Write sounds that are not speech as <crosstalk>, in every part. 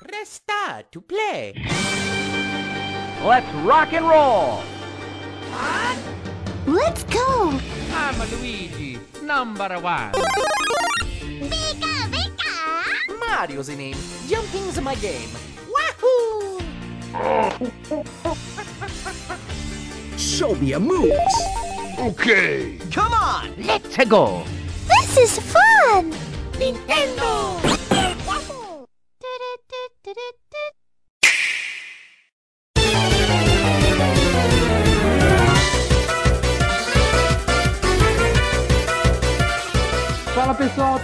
Press star to play. Let's rock and roll! Let's go! I'm Luigi, number one. Pika, pika! Mario's the name. Jumping's my game. Wahoo! <laughs> Show me a moves. Okay! Come on, let's go! This is fun! Nintendo!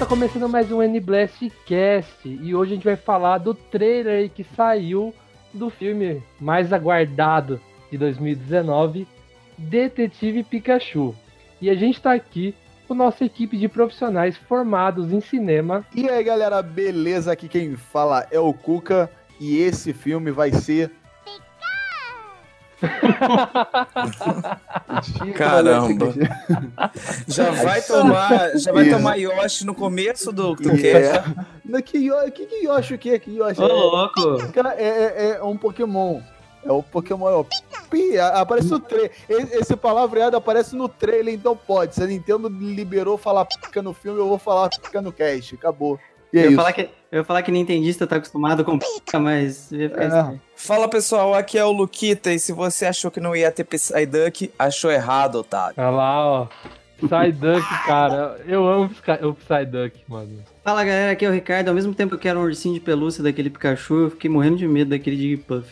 Tá começando mais um N-Blast Cast e hoje a gente vai falar do trailer que saiu do filme mais aguardado de 2019, Detetive Pikachu. E a gente tá aqui com nossa equipe de profissionais formados em cinema. E aí galera, beleza? Aqui quem fala é o Cuca e esse filme vai ser. Caramba. <laughs> Já vai tomar, já vai Isso. tomar Yoshi no começo do, do É. cast. Não, Que Yoshi, que, que Yoshi o quê? Que Yoshi? Ô louco! Cara, é, é- é um Pokémon. É o Pokémon, é o Pi, aparece no trailer. Esse palavreado aparece no trailer, então pode. Se a Nintendo liberou falar pica no filme, eu vou falar pica no cast. Acabou. E é Eu ia, isso. falar que, eu ia falar que nintendista tá acostumado com pica, mas ia ficar É. Fala pessoal, aqui é o Luquita e se você achou que não ia ter Psyduck, achou errado, otário. Olha lá, ó. Psyduck, cara. Eu amo o Psyduck, mano. Fala galera, aqui é o Ricardo. Ao mesmo tempo que eu quero um ursinho de pelúcia daquele Pikachu, eu fiquei morrendo de medo daquele Jigglypuff.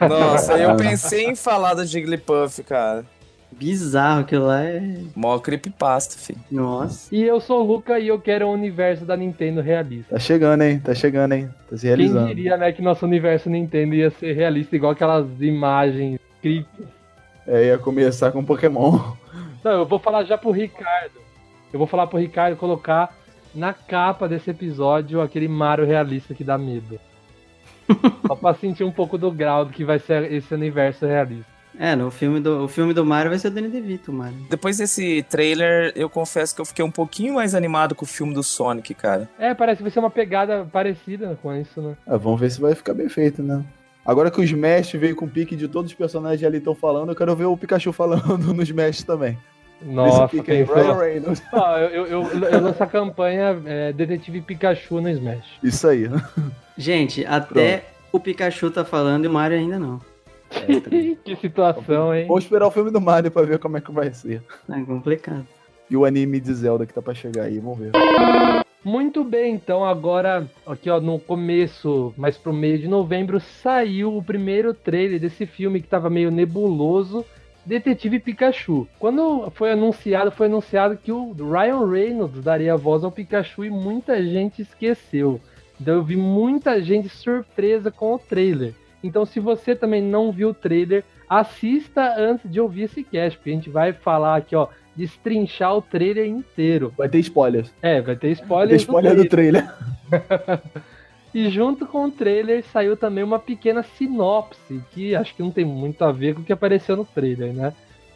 Nossa, eu pensei em falar do Jigglypuff, cara. Bizarro aquilo lá é. Mó creepypasta, filho. Nossa. E eu sou o Luca e eu quero o universo da Nintendo realista. Tá chegando, hein? Tá chegando, hein? Tá se Quem realizando. diria, né, que nosso universo Nintendo ia ser realista, igual aquelas imagens creepy. É, ia começar com Pokémon. Não, eu vou falar já pro Ricardo. Eu vou falar pro Ricardo colocar na capa desse episódio aquele Mario realista que dá medo. <laughs> Só pra sentir um pouco do grau do que vai ser esse universo realista. É, no filme do, o filme do Mario vai ser o Danny DeVito, Mario. Depois desse trailer, eu confesso que eu fiquei um pouquinho mais animado com o filme do Sonic, cara. É, parece que vai ser uma pegada parecida com isso, né? Ah, vamos ver se vai ficar bem feito, né? Agora que o Smash veio com o pique de todos os personagens ali estão falando, eu quero ver o Pikachu <laughs> falando no Smash também. Nossa, Esse pique aí. Ryan Reynolds. Eu, eu, eu, eu lanço a campanha é, Detetive Pikachu no Smash. Isso aí. Gente, até o Pikachu tá falando e o Mario ainda não. Que situação, hein? Vamos esperar o filme do Mario pra ver como é que vai ser. É complicado. E o anime de Zelda que tá pra chegar aí, vamos ver. Muito bem, então agora, aqui ó, no começo, mais pro meio de novembro, saiu o primeiro trailer desse filme que tava meio nebuloso, Detetive Pikachu. Quando foi anunciado, foi anunciado que o Ryan Reynolds daria voz ao Pikachu e muita gente esqueceu. Então eu vi muita gente surpresa com o trailer. Então se você também não viu o trailer, assista antes de ouvir esse cast, porque a gente vai falar aqui, ó, destrinchar o trailer inteiro. Vai ter spoilers. É, vai ter Vai spoiler. ter spoiler do trailer. <laughs> E junto com o trailer saiu também uma pequena sinopse, que acho que não tem muito a ver com o que apareceu no trailer, né?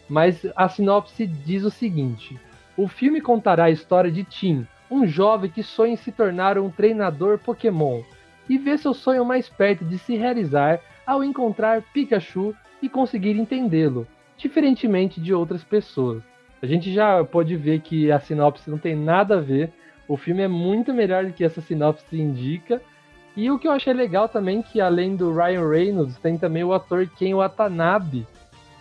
Mas a sinopse diz o seguinte: o filme contará a história de Tim, um jovem que sonha em se tornar um treinador Pokémon, e vê seu sonho mais perto de se realizar ao encontrar Pikachu e conseguir entendê-lo, diferentemente de outras pessoas. A gente já pode ver que a sinopse não tem nada a ver. O filme é muito melhor do que essa sinopse indica. E o que eu achei legal também que além do Ryan Reynolds, tem também o ator Ken Watanabe,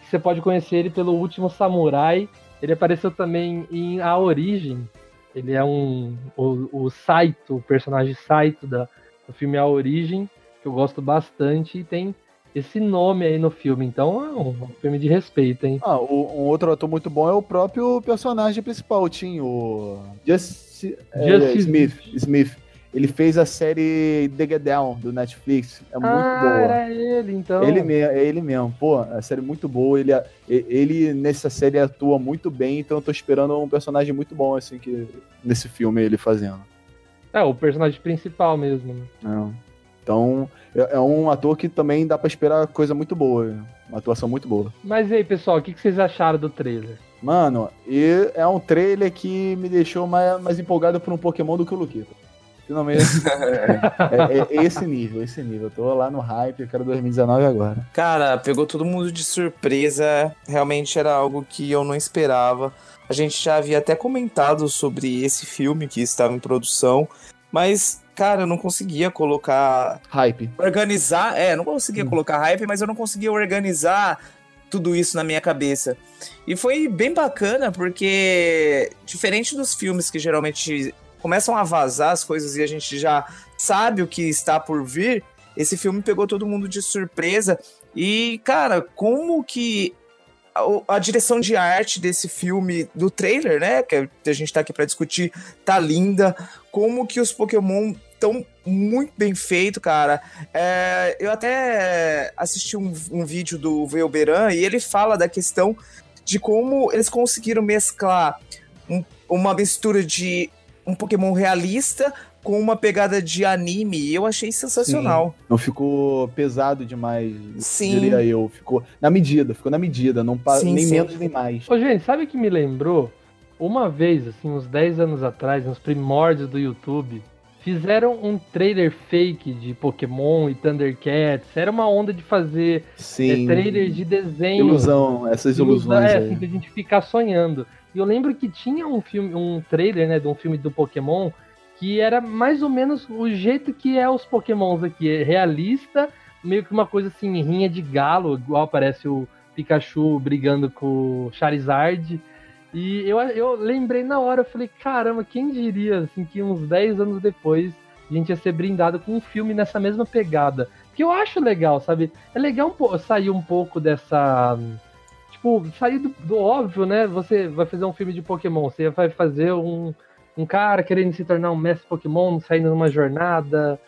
que você pode conhecer ele pelo Último Samurai. Ele apareceu também em A Origem. Ele é um o, o Saito, o personagem Saito da, do filme A Origem, que eu gosto bastante e tem esse nome aí no filme. Então é um, filme de respeito, hein? Ah, o- um outro ator muito bom é o próprio personagem principal, o Tim, o Just, é, Smith. Smith. Ele fez a série The Get Down do Netflix. É muito ah, boa. era ele, então. Ele é ele mesmo. Pô, a série é muito boa. Ele, ele nessa série atua muito bem, então eu tô esperando um personagem muito bom, assim, que nesse filme ele fazendo. É, o personagem principal mesmo, né? É. Então, é, é um ator que também dá pra esperar coisa muito boa. Uma atuação muito boa. Mas e aí, pessoal, o que vocês acharam do trailer? Mano, é um trailer que me deixou mais, mais empolgado por um Pokémon do que o Luquita. Finalmente. <laughs> é, é- é esse nível, esse nível. Eu tô lá no hype, eu quero 2019 agora. Cara, pegou todo mundo de surpresa. Realmente era algo que eu não esperava. A gente já havia até comentado sobre esse filme que estava em produção, mas, cara, eu não conseguia colocar. Hype. Organizar. É, não conseguia colocar hype, mas eu não conseguia organizar tudo isso na minha cabeça. E foi bem bacana, porque, diferente dos filmes que geralmente começam a vazar as coisas e a gente já sabe o que está por vir, esse filme pegou todo mundo de surpresa. E, cara, como que a, a direção de arte desse filme, do trailer, né? Que a gente tá aqui pra discutir, tá linda. Como que os Pokémon estão muito bem feito, cara. É, eu até assisti um, um vídeo do Velberan e ele fala da questão de como eles conseguiram mesclar um- uma mistura de um Pokémon realista com uma pegada de anime. E eu achei sensacional. Não ficou pesado demais, Sim. diria eu. Ficou na medida, ficou na medida, não pa- Sim, nem sim. menos nem mais. Ô, gente, sabe o que me lembrou? Uma vez, assim, uns 10 anos atrás, nos primórdios do YouTube, fizeram um trailer fake de Pokémon e Thundercats. Era uma onda de fazer é, Sim. trailers de desenho. Ilusão, essas Ilusão, ilusões É, aí. assim, pra gente ficar sonhando. E eu lembro que tinha um filme, um trailer, né, de um filme do Pokémon, que era mais ou menos o jeito que é os Pokémons aqui. É realista, meio que uma coisa assim, rinha de galo, igual parece o Pikachu brigando com o Charizard. E eu, eu lembrei na hora, eu falei, caramba, quem diria, assim, que uns 10 anos depois a gente ia ser brindado com um filme nessa mesma pegada. Que eu acho legal, sabe? É legal um sair um pouco dessa. Tipo, sair do, do óbvio, né? Você vai fazer um filme de Pokémon, você vai fazer um, um cara querendo se tornar um mestre Pokémon, saindo numa jornada.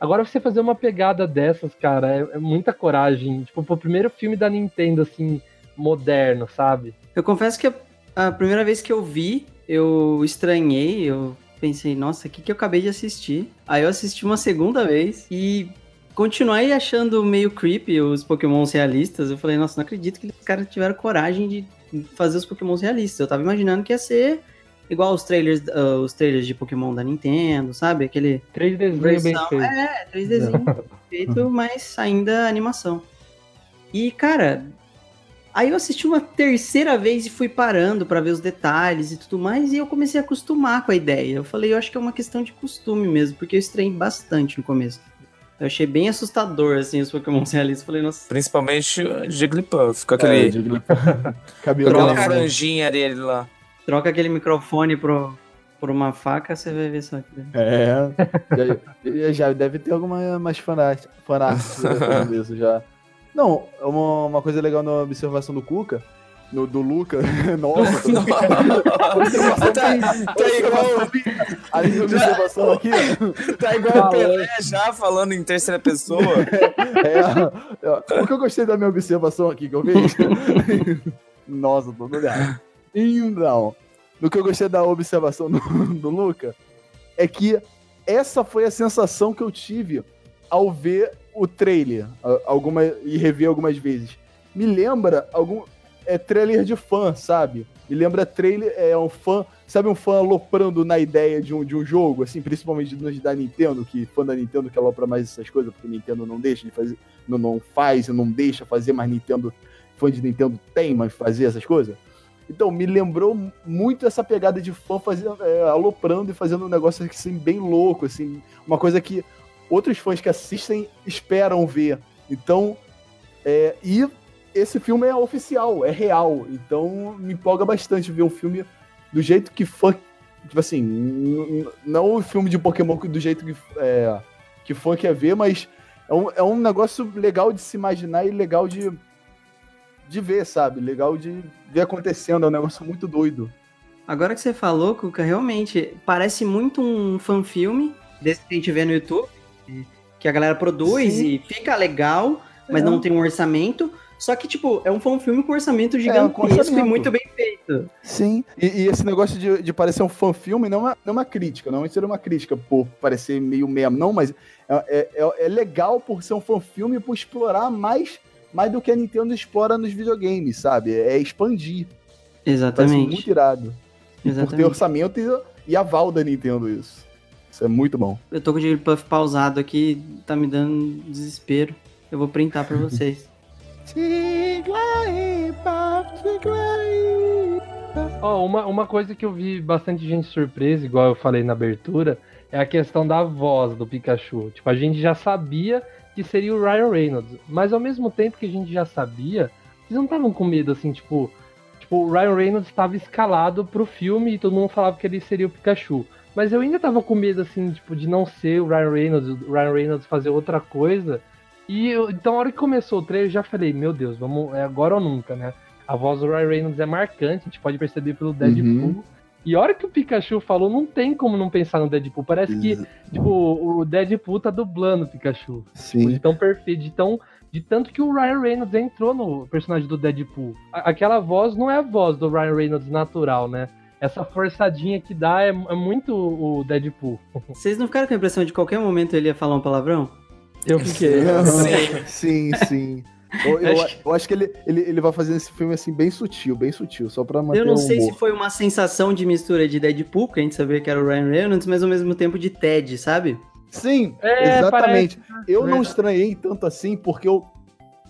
Agora você fazer uma pegada dessas, cara, é, é muita coragem. Tipo, pro primeiro filme da Nintendo, assim, moderno, sabe? Eu confesso que a, primeira vez que eu vi, eu estranhei, eu pensei, nossa, o que, que eu acabei de assistir? Aí eu assisti uma segunda vez e continuei achando meio creepy os pokémons realistas. Eu falei, nossa, não acredito que os caras tiveram coragem de fazer os pokémons realistas. Eu tava imaginando que ia ser igual os trailers, ah, os trailers de Pokémon da Nintendo, sabe? Aquele 3Dzinho bem feito. É, 3Dzinho feito, mas ainda animação. E, cara, aí eu assisti uma terceira vez e fui parando pra ver os detalhes e tudo mais, e eu comecei a acostumar com a ideia. Eu falei, eu acho que é uma questão de costume mesmo, porque eu estranhei bastante no começo. Eu achei bem assustador, assim, os Pokémon <laughs> realistas. Falei, nossa, Principalmente o Jigglypuff, com É, aquele, de- <laughs> com Cabelo aquela grande. franjinha dele lá. troca aquele microfone pro, por uma faca, você vai ver só. que- É, já, já deve ter alguma mais fanart, fanart <laughs> falando isso já. Não, uma, uma coisa legal na observação do Cuca, no, do Luca, <laughs> nossa, tá, tá igual, além da observação aqui, tá igual o Pelé já falando em terceira pessoa. é, é, o que eu gostei da minha observação aqui que eu fiz, <laughs> nossa, tô olhando. Então, no que eu gostei da observação do, do Luca, é que essa foi a sensação que eu tive ao ver o trailer a- alguma, e rever algumas vezes. Me lembra algum é, trailer de fã, sabe? Me lembra trailer, é um fã, sabe um fã aloprando na ideia de um, de um jogo, assim, principalmente nos da Nintendo, que fã da Nintendo que alopra mais essas coisas, porque Nintendo não deixa de fazer, não, não faz, não deixa fazer, mas Nintendo, fã de Nintendo tem, mas fazer essas coisas. Então, me lembrou muito essa pegada de fã fazendo, é, aloprando e fazendo um negócio assim, bem louco, assim, uma coisa que outros fãs que assistem esperam ver. Então, é, e esse filme é oficial, é real. Então, me empolga bastante ver um filme do jeito que fã. Tipo assim, não o filme de Pokémon do jeito que, é, que fã quer ver, mas é um, é um negócio legal de se imaginar e legal de, de ver, sabe? Legal de ver acontecendo. É um negócio muito doido. Agora que você falou, Cuca, realmente parece muito um fanfilme desse que a gente vê no YouTube, que a galera produz Sim. e fica legal, mas É. não tem um orçamento. Só que, tipo, é um fanfilme com orçamento com gigantesco e orçamento. muito bem feito. Sim. E, e esse negócio de, de parecer um fã-filme não é, não é uma crítica, não seria uma crítica por parecer meio mesmo, não, mas é, é, é legal por ser um fã-filme e por explorar mais, mais do que a Nintendo explora nos videogames, sabe? É expandir. Parece muito Exatamente. irado. E por ter Exatamente. orçamento e, e aval da Nintendo isso. Isso é muito bom. Eu tô com o Jigglypuff pausado aqui, tá me dando desespero. Eu vou printar pra <laughs> vocês. Ó, uma, uma coisa que eu vi bastante gente surpresa, igual eu falei na abertura, é a questão da voz do Pikachu. Tipo, a gente já sabia que seria o Ryan Reynolds, mas ao mesmo tempo que a gente já sabia, vocês não estavam com medo, assim, tipo, tipo, o Ryan Reynolds estava escalado pro filme e todo mundo falava que ele seria o Pikachu. Mas eu ainda tava com medo, assim, tipo, de não ser o Ryan Reynolds, o Ryan Reynolds fazer outra coisa. E eu, então, a hora que começou o trailer, eu já falei, meu Deus, vamos, é agora ou nunca, né? A voz do Ryan Reynolds é marcante, a gente pode perceber pelo Deadpool. Uhum. E a hora que o Pikachu falou, não tem como não pensar no Deadpool. Parece que, tipo, o Deadpool tá dublando o Pikachu. Tipo, de Sim. tão perfeito, de tão. De tanto que o Ryan Reynolds entrou no personagem do Deadpool. Aquela voz não é a voz do Ryan Reynolds natural, né? Essa forçadinha que dá é, é muito o Deadpool. <laughs> Vocês não ficaram com a impressão de qualquer momento ele ia falar um palavrão? Eu fiquei. Sim, sim. Eu, eu, eu acho que ele, ele, ele vai fazer esse filme assim bem sutil, bem sutil, só pra manter Eu não o sei se foi uma sensação de mistura de Deadpool, porque a gente sabia que era o Ryan Reynolds, mas ao mesmo tempo de Ted, sabe? Sim, É, exatamente. Eu não Verdade. estranhei tanto assim, porque eu,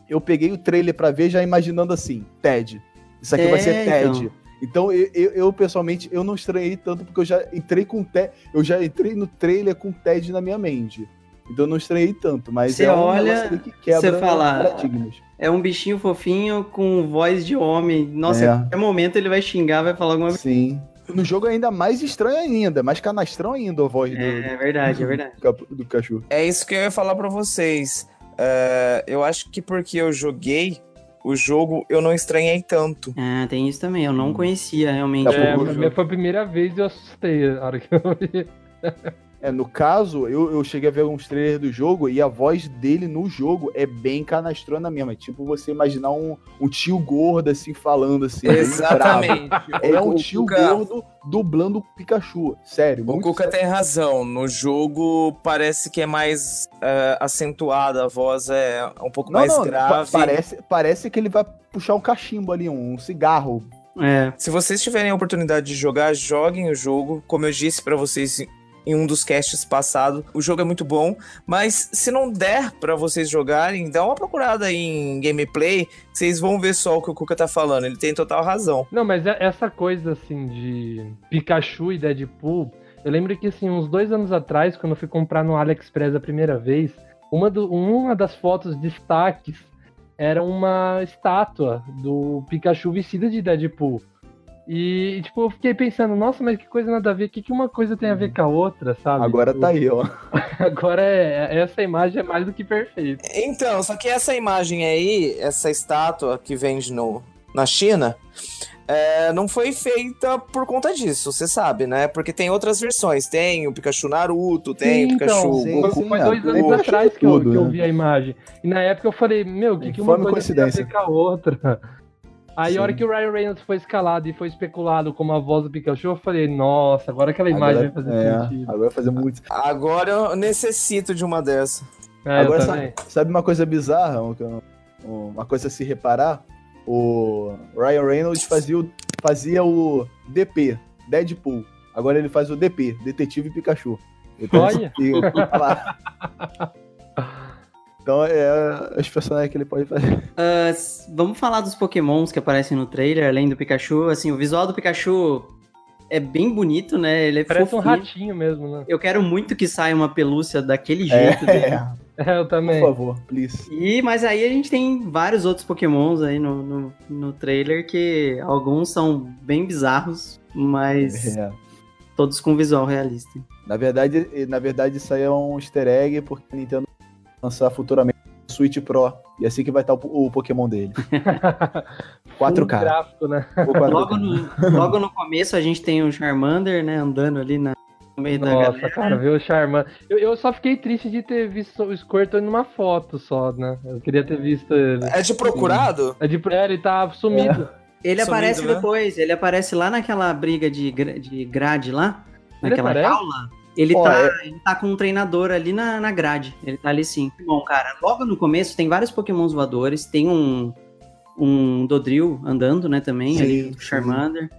eu peguei o trailer pra ver já imaginando assim, Ted. Isso aqui É, vai ser Ted. então. Então, eu, eu, eu, pessoalmente, eu não estranhei tanto, porque eu já entrei com Ted. Eu já entrei no trailer com Ted na minha mente. Então eu não estranhei tanto, mas Você é um olha, que quebra você fala- paradigmas. É um bichinho fofinho com voz de homem. Nossa, É. a qualquer momento ele vai xingar, vai falar alguma coisa. Sim. No jogo é ainda mais estranho ainda, mais canastrão ainda a voz do, É verdade, é <laughs> verdade. do, cachorro. É isso que eu ia falar pra vocês. É, eu acho que porque eu joguei o jogo, eu não estranhei tanto. Ah, tem isso também. Eu não conhecia realmente. É, jogo. foi a primeira vez e eu assustei a hora que eu vi. <laughs> É, no caso, eu, eu cheguei a ver alguns trailers do jogo e a voz dele no jogo é bem canastrona mesmo. É tipo você imaginar um, um tio gordo assim falando assim. Exatamente. É O- um tio Cuca- gordo dublando o Pikachu. Sério. O Cuca sério. tem razão. No jogo parece que é mais é, acentuada, a voz é um pouco Não, mais não, pa- grave. parece, parece que ele vai puxar um cachimbo ali, um cigarro. É. Se vocês tiverem a oportunidade de jogar, joguem o jogo. Como eu disse pra vocês em um dos casts passados, o jogo é muito bom. Mas se não der pra vocês jogarem, dá uma procurada em gameplay. Vocês vão ver só o que o Cuca tá falando. Ele tem total razão. Não, mas é- essa coisa assim de Pikachu e Deadpool, eu lembro que assim, uns dois anos atrás, quando eu fui comprar no AliExpress a primeira vez, uma, do- uma das fotos destaques era uma estátua do Pikachu vestida de Deadpool. E, tipo, eu fiquei pensando, nossa, mas que coisa nada a ver, o que, que uma coisa tem a ver com a outra, sabe? Agora Tipo, tá aí, ó. <laughs> Agora é, essa imagem é mais do que perfeita. Então, só que essa imagem aí, essa estátua que vende no, na China, é, não foi feita por conta disso, você sabe, né? Porque tem outras versões. Tem o Pikachu Naruto, tem Sim, o Pikachu então, sim, Goku. Foi, sim, foi é. dois anos Pikachu atrás que, eu, tudo, que eu né? vi a imagem. E na época eu falei, meu, o que, que uma coisa tem a ver com a outra? Aí a hora que o Ryan Reynolds foi escalado e foi especulado como a voz do Pikachu, eu falei, nossa, agora aquela imagem Agora, vai fazer é, sentido. agora vai fazer muito. Agora eu necessito de uma dessa. É, Agora sabe, sabe uma coisa bizarra? Um- Uma coisa a se reparar? O Ryan Reynolds fazia o, fazia o DP, Deadpool. Agora ele faz o DP, Detetive Pikachu. Olha. <laughs> <laughs> Então é os personagens que ele pode fazer. <laughs> S- vamos falar dos pokémons que aparecem no trailer, além do Pikachu. Assim, o visual do Pikachu é bem bonito, né? Ele é Parece um fofinho. ratinho mesmo, né? Eu quero muito que saia uma pelúcia daquele jeito. É, dele. É, <laughs> eu por também. favor, please. E, mas aí a gente tem vários outros pokémons aí no, no, no trailer que alguns são bem bizarros, mas É. todos com visual realista. Na verdade, na verdade, isso aí é um easter egg, porque a Nintendo lançar futuramente o Switch Pro. E é assim que vai estar o, o Pokémon dele. <laughs> Um 4K. gráfico, né? Ou 4K. Logo no, logo no começo a gente tem o Charmander, né, andando ali na, no meio da Nossa, galera. cara, viu o Charmander. Eu, eu só fiquei triste de ter visto o Squirtle numa foto só, né? Eu queria ter visto ele. É de procurado? É de, é, ele tá sumido. Ele Sumido, aparece né? depois, ele aparece lá naquela briga de, de grade lá, Ele naquela aparece? jaula. Ele, tá, é- ele tá com um treinador ali na, na grade. Ele tá ali sim. Bom, cara, logo no começo tem vários pokémons voadores. Tem um, um Dodril andando, né, também. Sim, ali, o Charmander.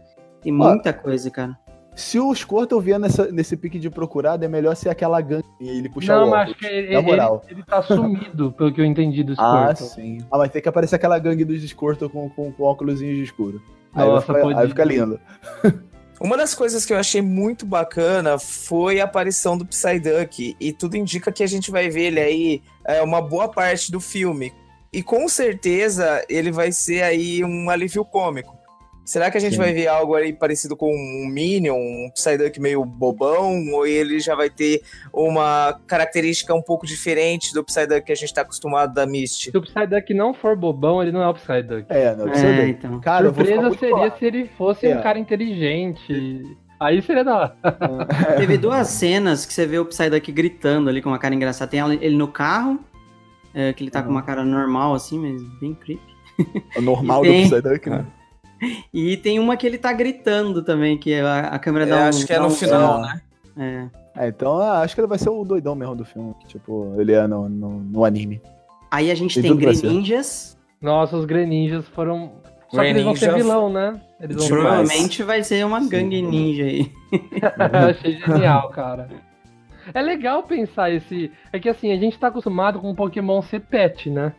Tem muita coisa, cara. Se o Squirtle vier nessa, nesse pique de procurado, é melhor ser aquela gangue e ele puxar Não, o mas óculos. acho que ele, Na ele, moral. ele tá sumido, <laughs> pelo que eu entendi do Ah, Squirtle. sim. Ah, mas tem que aparecer aquela gangue dos Squirtle com, com, com óculos de escuro. Aí, vai Nossa, ficar, pode aí fica lindo. <laughs> Uma das coisas que eu achei muito bacana foi a aparição do Psyduck. E tudo indica que a gente vai ver ele aí é, uma boa parte do filme. E com certeza ele vai ser aí um alívio cômico. Será que a gente Sim. vai ver algo aí parecido com um Minion, um Psyduck meio bobão? Ou ele já vai ter uma característica um pouco diferente do Psyduck que a gente tá acostumado da Misty? Se o Psyduck não for bobão, ele não é o Psyduck. É, não, É, precisa então. Cara, Surpresa seria bolado. se ele fosse É. um cara inteligente. Aí seria da hora. Teve duas cenas que você vê o Psyduck gritando ali com uma cara engraçada. Tem ele no carro, é, que ele tá com uma cara normal assim, mas bem creepy. O normal E do tem- Psyduck, né? E tem uma que ele tá gritando também, que a, a câmera dá um... acho que é no um- final, né? É. É, então acho que ele vai ser o doidão mesmo do filme. que, Tipo, ele é no, no, no anime. Aí a gente Tem tem. Greninjas. Nossa, os Greninjas foram. Só que eles vão ser vilão, né? Eles Demais. Provavelmente vai ser uma gangue ninja aí. <laughs> Eu achei genial, cara. É legal pensar esse. É que assim, a gente tá acostumado com Pokémon ser pet, né?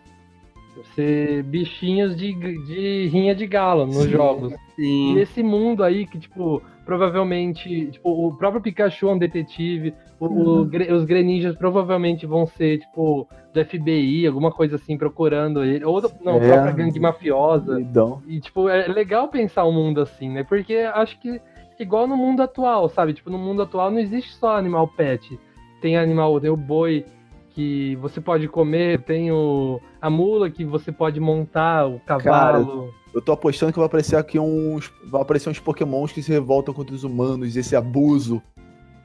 Ser bichinhos de, de rinha de galo nos jogos. E Sim. esse mundo aí que, tipo, provavelmente. Tipo, o próprio Pikachu é um detetive. o- o Gre- os Greninjas provavelmente vão ser, tipo, do FBI, alguma coisa assim, procurando ele. Ou não, É. própria gangue mafiosa. Doidão. E, tipo, é legal pensar um mundo assim, né? Porque acho que igual no mundo atual, sabe? Tipo, no mundo atual não existe só animal pet. Tem animal, tem o boi que você pode comer, tem o, a mula que você pode montar, o cavalo. Eu tô apostando que vai aparecer aqui uns. Vai aparecer uns pokémons que se revoltam contra os humanos, esse abuso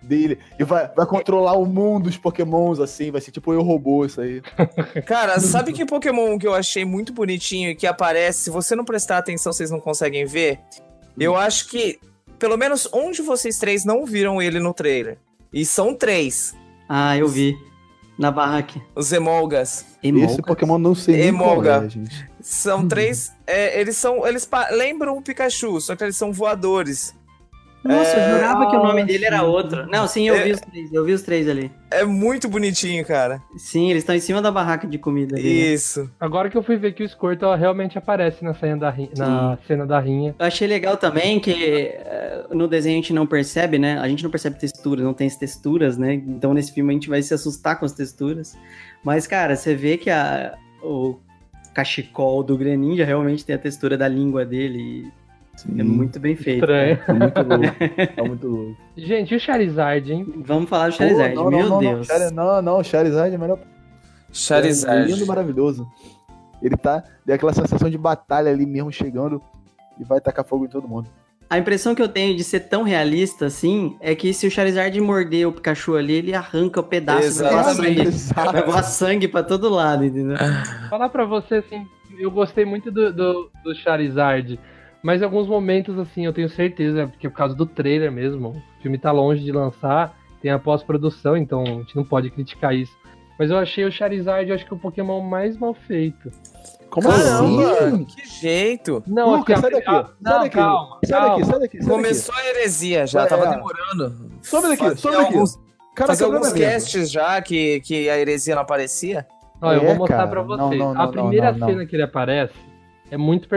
dele. E vai, vai controlar o mundo dos pokémons, assim, vai ser tipo eu robô isso aí. <laughs> Cara, sabe que Pokémon que eu achei muito bonitinho e que aparece, se você não prestar atenção, vocês não conseguem ver? Eu acho que, pelo menos um de vocês três não viram ele no trailer. E são três. Ah, eu vi. Na barraca. Os Emolgas. Esse. Pokémon não sei nem qual Emolga. é, gente. São três. é, eles são. Eles lembram o Pikachu, só que eles são voadores. Nossa, eu jurava que o nome dele era outro. Não, sim, eu É. vi os três. Eu vi os três ali. É muito bonitinho, cara. Sim, eles estão em cima da barraca de comida ali. né? Isso. Agora que eu fui ver que o Squirtle realmente aparece na cena da, ri- na cena da rinha. Eu achei legal também que eh, no desenho a gente não percebe, né? A gente não percebe texturas, não tem as texturas, né? Então nesse filme a gente vai se assustar com as texturas. Mas, cara, você vê que a, o cachecol do Greninja realmente tem a textura da língua dele. Sim, e É muito bem feito. Estranho. É muito louco. É <laughs> muito louco. Gente, e o Charizard, hein? Vamos falar do Charizard. Pô, não, Meu não, não, Deus. Não, não, não, Charizard é melhor. É Charizard. lindo, maravilhoso. Ele tá. Deu aquela sensação de batalha ali mesmo chegando e vai tacar fogo em todo mundo. A impressão que eu tenho de ser tão realista assim é que se o Charizard morder o Pikachu ali, ele arranca o pedaço Exatamente. sangue. Exato. Vai voar sangue pra todo lado, entendeu? Falar pra você, assim, eu gostei muito do, do, do Charizard, mas em alguns momentos, assim, eu tenho certeza, porque por causa do trailer mesmo, o filme tá longe de lançar, tem a pós-produção, então a gente não pode criticar isso. Mas eu achei o Charizard, eu acho que o Pokémon mais mal feito. Como Caramba, assim? que jeito. Não, Lucas, assim, sai daqui. a- sai não, daqui. calma, Sai calma. daqui, sai daqui. Sai Começou a heresia já, É. tava demorando. Some daqui, some daqui. alguns, Cara, fazer alguns casts já que, que a heresia não aparecia. Eu É, vou mostrar cara. pra Não, vocês. não, a não, primeira não, não. cena que ele aparece é muito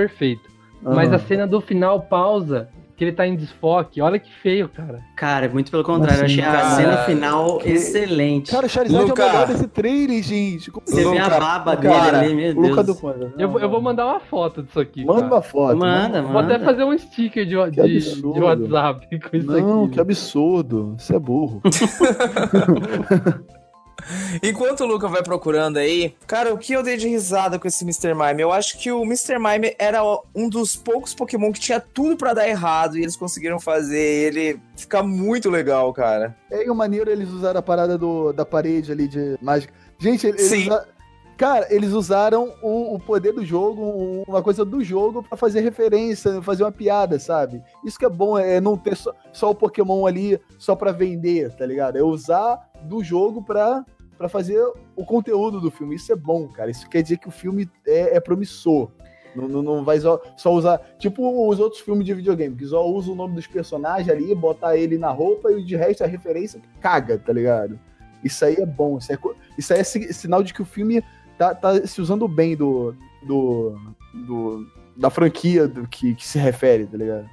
Mas a cena do final pausa, que ele tá em desfoque. Olha que feio, cara. Cara, muito pelo contrário, eu achei a Cara, cena final que- excelente. Cara, o Charizard Luca. é o melhor desse trailer, gente. Como- Você vê a Luca, baba Cara, dele ali, meu o Luca Deus. do Panda. Eu, vou- eu vou mandar uma foto disso aqui. Manda cara. uma foto. Manda, Vou até manda. fazer um sticker de, Que de, absurdo. de WhatsApp com isso Não, aqui. que absurdo. Você é burro. <laughs> <laughs> <laughs> Enquanto o Luca vai procurando aí, cara, o que eu dei de risada com esse Mr. Mime? Eu acho que o Mr. Mime era um dos poucos Pokémon que tinha tudo pra dar errado e eles conseguiram fazer ele ficar muito legal, cara. É e o maneiro eles usaram a parada do, da parede ali de mágica. Gente, eles Sim. usa- Cara, eles usaram o, o poder do jogo, um- uma coisa do jogo, pra fazer referência, fazer uma piada, sabe? Isso que é bom, é não ter só, só o Pokémon ali só pra vender, tá ligado? É usar do jogo pra, pra fazer o conteúdo do filme. Isso é bom, cara. Isso quer dizer que o filme é, é promissor. Não, não, não vai só, só usar. Tipo os outros filmes de videogame, que só usa o nome dos personagens ali, botar ele na roupa e de resto a referência caga, tá ligado? Isso aí é bom. Isso, é, isso aí é si- sinal de que o filme tá, tá se usando bem do. do, do da franquia do que, que se refere, tá ligado?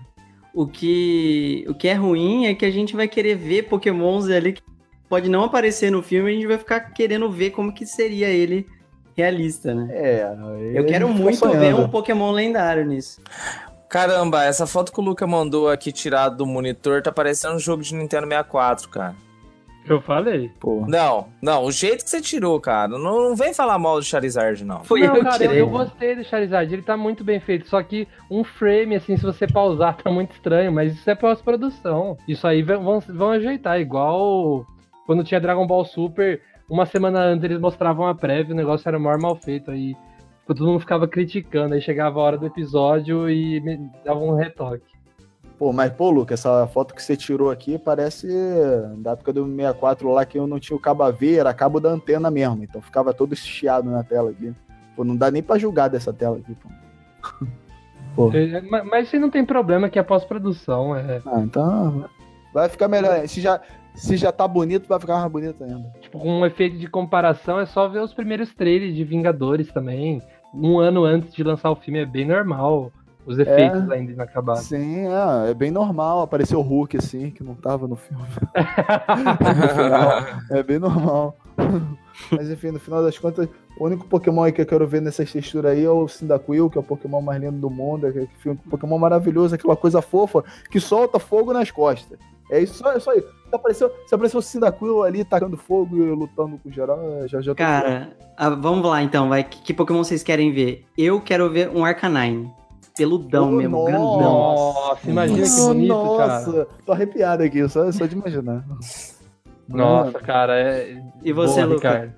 O que, o que é ruim é que a gente vai querer ver pokémons ali que pode não aparecer no filme e a gente vai ficar querendo ver como que seria ele realista, né? É. Eu quero muito ver um pokémon lendário nisso. Caramba, essa foto que o Luca mandou aqui tirado do monitor tá parecendo um jogo de Nintendo 64, cara. Eu falei. Pô. Não, não, o jeito que você tirou, cara. Não, não vem falar mal do Charizard, não. Foi não, eu que cara, eu, tirei. eu gostei do Charizard, ele tá muito bem feito. Só que um frame, assim, se você pausar, <laughs> tá muito estranho, mas isso é pós-produção. Isso aí vão, vão ajeitar, igual quando tinha Dragon Ball Super, uma semana antes eles mostravam a prévia, o negócio era maior mal feito. Aí todo mundo ficava criticando, aí chegava a hora do episódio e me dava um retoque. Pô, mas, pô, Luca, essa foto que você tirou aqui parece da época do 64 lá que eu não tinha o cabo a ver, era cabo da antena mesmo. Então ficava todo chiado na tela aqui. Pô, não dá nem pra julgar dessa tela aqui, pô. <laughs> Pô. É, Mas, mas isso não tem problema, que é pós-produção. É, Ah, então. Vai ficar melhor. Se já, se já tá bonito, vai ficar mais bonito ainda. tipo, com um efeito de comparação, é só ver os primeiros trailers de Vingadores também. Um ano antes de lançar o filme é bem normal. Os efeitos ainda inacabados. Sim, é, é bem normal. Apareceu o Hulk assim, que não tava no filme. No <laughs> final, é bem normal. Mas enfim, no final das contas, o único Pokémon aí que eu quero ver nessa textura aí é o Cyndaquil, que é o Pokémon mais lindo do mundo, é filme- Pokémon maravilhoso, aquela coisa fofa que solta fogo nas costas. É isso, só, é só isso. Se apareceu, se apareceu o Cyndaquil ali tacando fogo e lutando com geral, já já tô Cara, ah, vamos lá então, vai. Que, que Pokémon vocês querem ver? Eu quero ver um Arcanine. Peludão Oh, mesmo, nossa. grandão. Nossa, imagina que bonito, Nossa, cara. tô arrepiado aqui, só, só de imaginar. Nossa, cara, é. E você, Boa, Luca? Ricardo.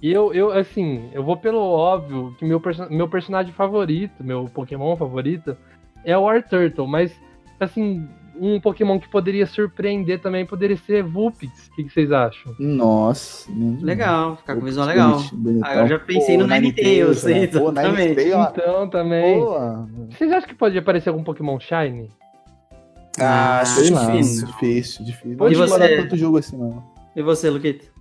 E eu, eu, assim, eu vou pelo óbvio que meu, perso- meu personagem favorito, meu Pokémon favorito, é o Arturtle, mas, assim, um Pokémon que poderia surpreender também poderia ser Vulpix. O que, que vocês acham? Nossa. lindo. Legal, ficar com visual legal. Bonito. Ah, eu já pensei no Ninetales, né? <laughs> Pô, exatamente. Ó. Então, também. Pô, Vocês acham que pode aparecer algum Pokémon Shiny? Ah, acho sei lá, difícil. difícil, difícil. E Não você? explorar tanto jogo assim, não. E você, Luquito?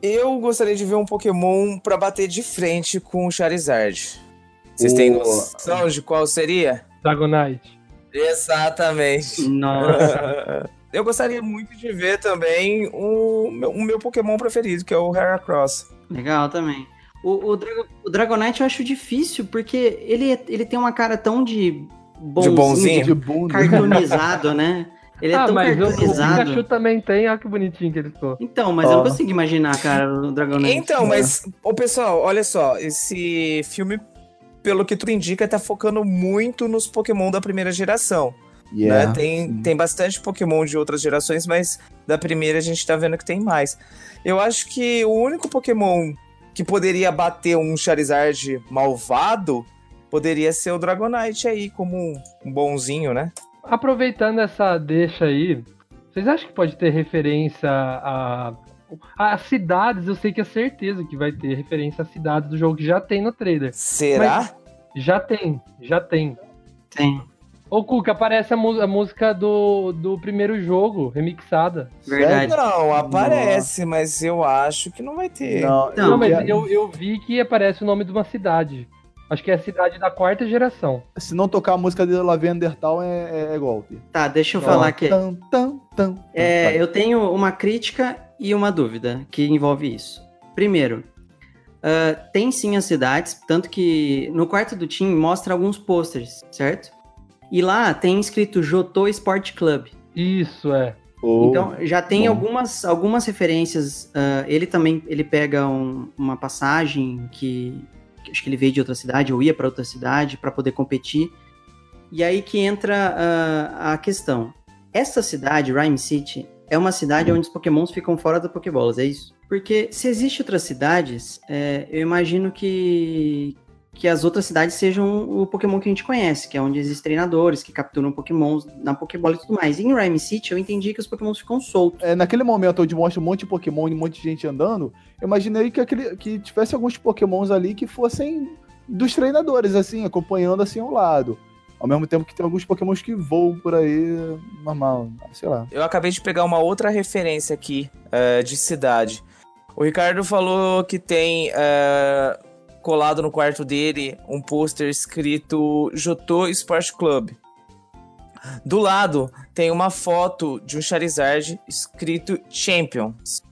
Eu gostaria de ver um Pokémon pra bater de frente com o Charizard. Vocês têm noção de qual seria? Dragonite. Exatamente. Nossa. Eu gostaria muito de ver também o meu, o meu Pokémon preferido, que é o Heracross. Legal também. O, o, Drago- o Dragonite eu acho difícil, porque ele, é- ele tem uma cara tão de bonzinho, bonzinho? De bunda. cartoonizado, né? Ele é ah, tão mas o, o cartoonizado. Pikachu também tem, olha que bonitinho que ele ficou. Então, mas eu Ó. não consigo imaginar, cara, o Dragonite. Então, mas, ô pessoal, olha só, esse filme, pelo que tu indica, tá focando muito nos Pokémon da primeira geração. Yeah. né? Tem, tem bastante Pokémon de outras gerações, mas da primeira a gente tá vendo que tem mais. Eu acho que o único Pokémon que poderia bater um Charizard malvado poderia ser o Dragonite aí, como um, um bonzinho, né? Aproveitando essa deixa aí, vocês acham que pode ter referência a, a cidades? Eu sei que é certeza que vai ter referência a cidades do jogo que já tem no trailer. Será? Já tem, já tem. Tem. Ô, Cuca, aparece a, a música do, do primeiro jogo, remixada. Verdade. Não, aparece, mas eu acho que não vai ter. Não, Não, Não, mas eu, eu vi que aparece o nome de uma cidade. Acho que é a cidade da quarta geração. Se não tocar a música de Lavender Town é, é, é golpe. Tá, deixa eu falar aqui. Tan, tan, tan. É, eu tenho uma crítica e uma dúvida que envolve isso. Primeiro, ah, tem sim as cidades, tanto que no quarto do time mostra alguns posters, certo? E lá tem escrito Jotô Sport Club. Isso, é. Oh, Então já tem bom. algumas, algumas referências. ah, ele também ele pega um- uma passagem que, que acho que ele veio de outra cidade ou ia para outra cidade para poder competir. E aí que entra ah, a questão. Essa cidade, Rhyme City, é uma cidade onde os Pokémons ficam fora da Pokébolas, é isso? Porque se existem outras cidades, é, eu imagino que que as outras cidades sejam o Pokémon que a gente conhece, que é onde existem treinadores que capturam Pokémons na Pokébola e tudo mais. E em Rhyme City eu entendi que os Pokémons ficam soltos. É, naquele momento onde mostra um monte de Pokémon e um monte de gente andando, eu imaginei que, aquele, que tivesse alguns Pokémons ali que fossem dos treinadores, assim, acompanhando assim ao lado. Ao mesmo tempo que tem alguns pokémons que voam por aí, normal, sei lá. Eu acabei de pegar uma outra referência aqui é, de cidade. O Ricardo falou que tem é, colado no quarto dele um pôster escrito Jotô Sport Club. Do lado tem uma foto de um Charizard escrito Champions.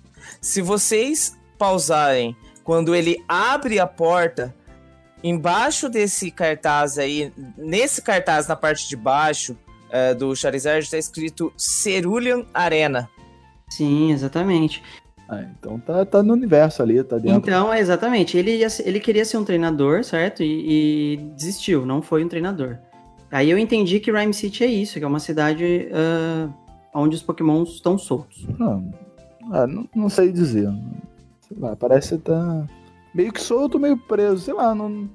Se vocês pausarem quando ele abre a porta, embaixo desse cartaz aí, nesse cartaz na parte de baixo é, do Charizard, está escrito Cerulean Arena. Sim, exatamente. Ah, então tá, tá no universo ali, tá dentro. Então, é exatamente. Ele, ele queria ser um treinador, certo? E, e desistiu, não foi um treinador. Aí eu entendi que Rhyme City é isso, que é uma cidade ah, onde os pokémons estão soltos. Não, ah, não, não sei dizer. Sei lá, parece tá meio que solto, meio preso, sei lá, não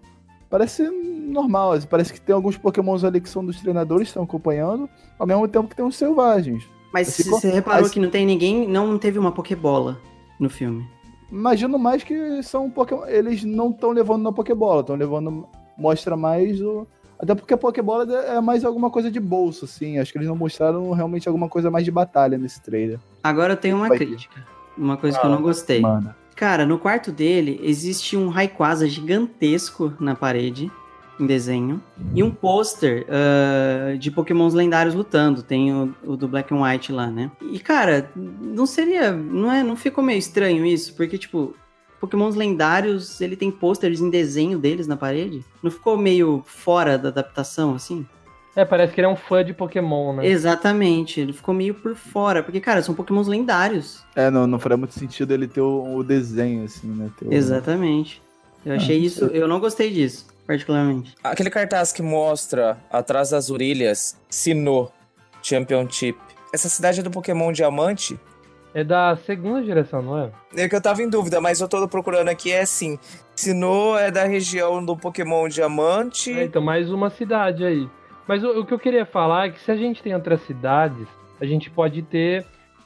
parece normal, assim, parece que tem alguns pokémons ali que são dos treinadores estão acompanhando, ao mesmo tempo que tem os selvagens. Mas se você reparou mas- que não tem ninguém, não teve uma Pokébola no filme. Imagino mais que são Pokémon, eles não estão levando na Pokébola, estão levando mostra mais o até porque a Pokébola é mais alguma coisa de bolso, assim. Acho que eles não mostraram realmente alguma coisa mais de batalha nesse trailer. Agora eu tenho uma Vai crítica. Uma coisa que eu não gostei. Mano. Cara, no quarto dele existe um Rayquaza gigantesco na parede, em desenho, e um pôster ah, de pokémons lendários lutando. Tem o, o do Black and White lá, né? E, cara, não seria... Não, é, não ficou meio estranho isso? Porque, tipo, pokémons lendários, ele tem pôsteres em desenho deles na parede? Não ficou meio fora da adaptação, assim? É, parece que ele é um fã de Pokémon, né? Exatamente, ele ficou meio por fora. Porque, cara, são pokémons lendários. É, não, não faria muito sentido ele ter o, o desenho, assim, né? O- Exatamente. Eu achei não isso... Eu não gostei disso, particularmente. Aquele cartaz que mostra atrás das orelhas Sinnoh Championship. Essa cidade é do Pokémon Diamante? É da segunda geração, não é? É que eu tava em dúvida, mas eu tô procurando aqui é assim. Sinnoh é da região do Pokémon Diamante. É, então, mais uma cidade aí. Mas o, o que eu queria falar é que se a gente tem outras cidades, a gente pode ter,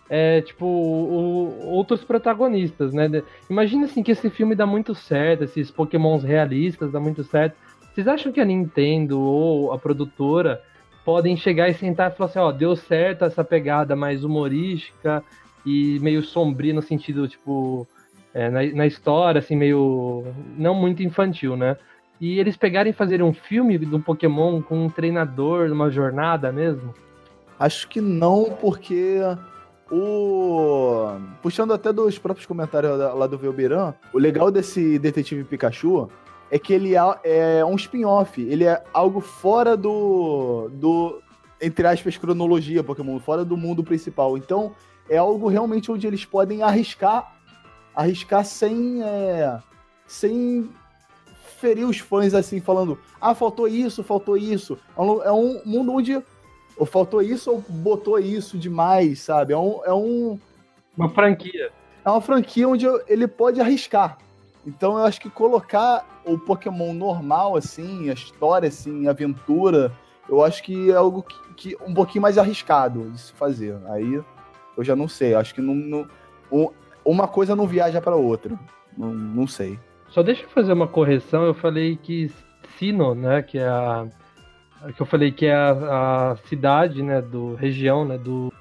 é, tipo, o- outros protagonistas, né? Imagina assim que esse filme dá muito certo, esses pokémons realistas dá muito certo. Vocês acham que a Nintendo ou a produtora podem chegar e sentar e falar assim, ó, deu certo essa pegada mais humorística e meio sombria no sentido, tipo, é, na, na história, assim, meio. não muito infantil, né? E eles pegarem e fazerem um filme do Pokémon com um treinador, numa jornada mesmo. Acho que não, porque o. Puxando até dos próprios comentários lá do Velberan, o legal desse Detetive Pikachu é que ele é- é um spin-off. Ele é algo fora do. do. Entre aspas, cronologia Pokémon, fora do mundo principal. Então, é algo realmente onde eles podem arriscar. Arriscar sem. é, sem ferir os fãs assim, falando: ah, faltou isso, faltou isso. É um, é mundo onde ou faltou isso ou botou isso demais, sabe? É, um, é, um, Uma franquia. é uma franquia onde ele pode arriscar. Então eu acho que colocar o Pokémon normal, assim, a história, assim, a aventura, eu acho que é algo que, que um pouquinho mais arriscado de se fazer. Aí eu já não sei. Acho que não, não- um- uma coisa não viaja para outra. Não, não sei. Só deixa eu fazer uma correção. Eu falei que Sino, né? Que é a. Que eu falei que é a, a cidade, né? Do região, né? Do,